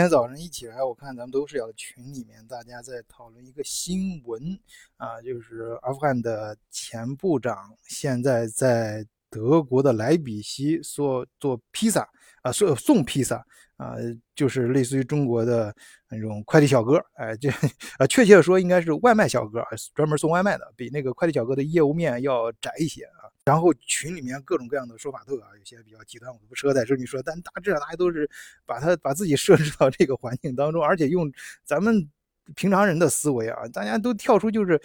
今天早上一起来，我看咱们都是要群里面，大家在讨论一个新闻啊，就是阿富汗的前部长现在在德国的莱比锡做做披萨啊，送送披萨。啊，就是类似于中国的那种快递小哥，哎，这啊，确切的说应该是外卖小哥，专门送外卖的，比那个快递小哥的业务面要窄一些。然后群里面各种各样的说法都有啊，有些比较极端，我不适合在这里说，但大致上大家都是把他把自己设置到这个环境当中，而且用咱们平常人的思维啊，大家都跳出就是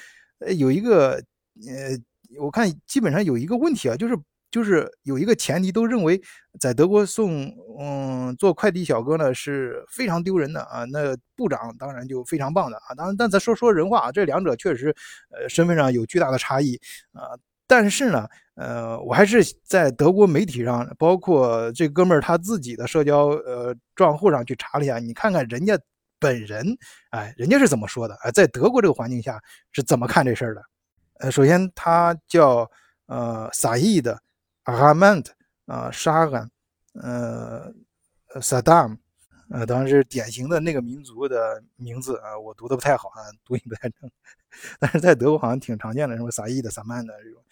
有一个呃，我看基本上有一个问题啊，就是。就是有一个前提，都认为在德国送嗯做快递小哥呢是非常丢人的啊。那部长当然就非常棒的啊。当然，但咱说说人话啊，这两者确实呃身份上有巨大的差异啊。但是呢，呃，我还是在德国媒体上，包括这哥们儿他自己的社交呃账户上去查了一下，你看看人家本人，哎，人家是怎么说的？哎，在德国这个环境下是怎么看这事儿的？呃，首先他叫呃撒义的。阿曼特啊，沙恩，呃，萨达姆，呃，当然是典型的那个民族的名字啊，我读的不太好啊，读音不太正，但是在德国好像挺常见的，什么萨伊的、萨曼的这种，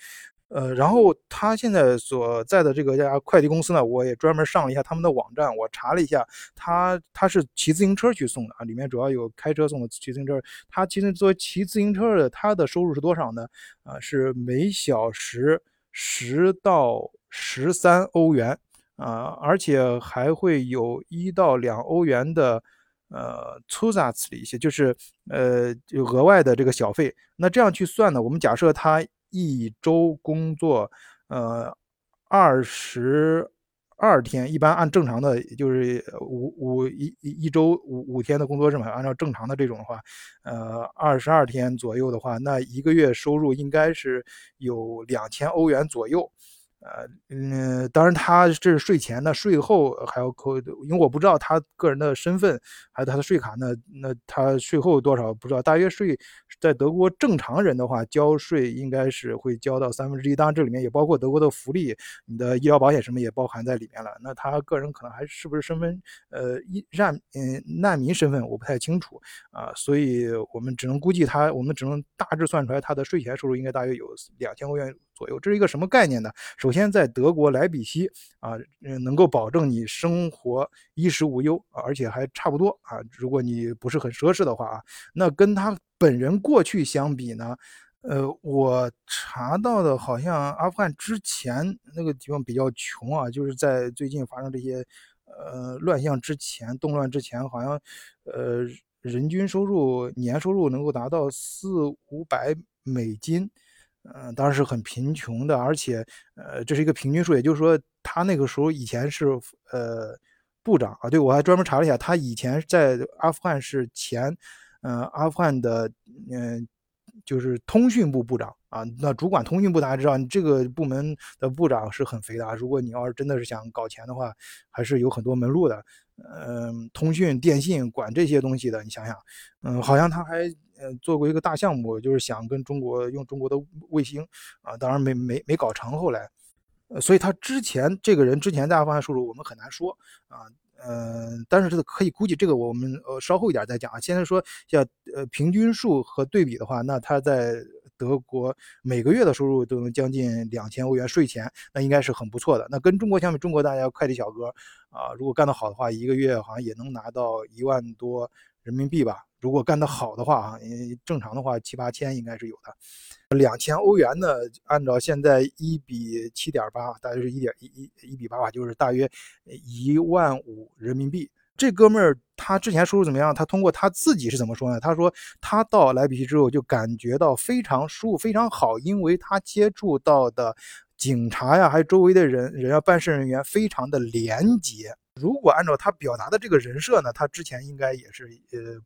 呃，然后他现在所在的这个家快递公司呢，我也专门上了一下他们的网站，我查了一下，他他是骑自行车去送的啊，里面主要有开车送的骑自行车，他其实作为骑自行车的，他的收入是多少呢？啊，是每小时。十到十三欧元啊，而且还会有一到两欧元的呃粗杂次一些，就是呃额外的这个小费。那这样去算呢？我们假设他一周工作呃二十。二天一般按正常的，就是五五一一周五五天的工作日嘛，按照正常的这种的话，呃，二十二天左右的话，那一个月收入应该是有两千欧元左右。呃嗯，当然他这是税前的，税后还要扣，因为我不知道他个人的身份，还有他的税卡，那那他税后多少不知道，大约税在德国正常人的话交税应该是会交到三分之一，当然这里面也包括德国的福利，你的医疗保险什么也包含在里面了。那他个人可能还是不是身份呃一难嗯难民身份我不太清楚啊，所以我们只能估计他，我们只能大致算出来他的税前收入应该大约有两千欧元。左右，这是一个什么概念呢？首先，在德国莱比锡啊，能够保证你生活衣食无忧，而且还差不多啊。如果你不是很奢侈的话啊，那跟他本人过去相比呢，呃，我查到的好像阿富汗之前那个地方比较穷啊，就是在最近发生这些呃乱象之前，动乱之前，好像呃人均收入年收入能够达到四五百美金。嗯，当然是很贫穷的，而且，呃，这是一个平均数，也就是说，他那个时候以前是呃部长啊，对我还专门查了一下，他以前在阿富汗是前，嗯，阿富汗的，嗯，就是通讯部部长啊，那主管通讯部，大家知道，你这个部门的部长是很肥的，如果你要是真的是想搞钱的话，还是有很多门路的，嗯，通讯电信管这些东西的，你想想，嗯，好像他还。做过一个大项目，就是想跟中国用中国的卫星啊，当然没没没搞成。后来，呃，所以他之前这个人之前在阿富汗收入我们很难说啊，呃，但是这个可以估计，这个我们呃稍后一点再讲啊。现在说像呃平均数和对比的话，那他在德国每个月的收入都能将近两千欧元税前，那应该是很不错的。那跟中国相比，中国大家快递小哥啊，如果干得好的话，一个月好像也能拿到一万多人民币吧。如果干得好的话啊，正常的话七八千应该是有的。两千欧元呢，按照现在一比七点八，大约是一点一一一比八吧，就是大约一万五人民币。这哥们儿他之前收入怎么样？他通过他自己是怎么说呢？他说他到莱比锡之后就感觉到非常舒服，非常好，因为他接触到的警察呀，还有周围的人人啊，办事人员非常的廉洁。如果按照他表达的这个人设呢，他之前应该也是呃。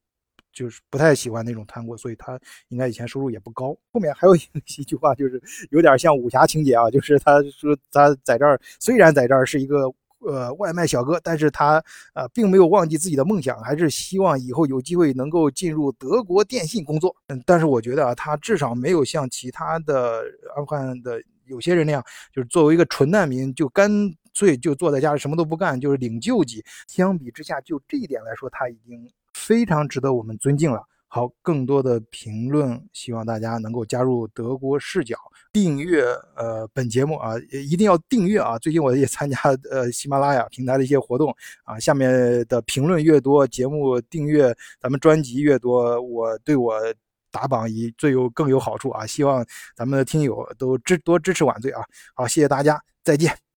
就是不太喜欢那种贪官，所以他应该以前收入也不高。后面还有一句话，就是有点像武侠情节啊，就是他说他在这儿虽然在这儿是一个呃外卖小哥，但是他呃并没有忘记自己的梦想，还是希望以后有机会能够进入德国电信工作。嗯，但是我觉得啊，他至少没有像其他的阿富汗的有些人那样，就是作为一个纯难民就干干。粹就坐在家里什么都不干，就是领救济。相比之下，就这一点来说，他已经非常值得我们尊敬了。好，更多的评论，希望大家能够加入德国视角，订阅呃本节目啊，一定要订阅啊。最近我也参加呃喜马拉雅平台的一些活动啊，下面的评论越多，节目订阅咱们专辑越多，我对我打榜以最有更有好处啊。希望咱们的听友都支多支持晚醉啊。好，谢谢大家，再见。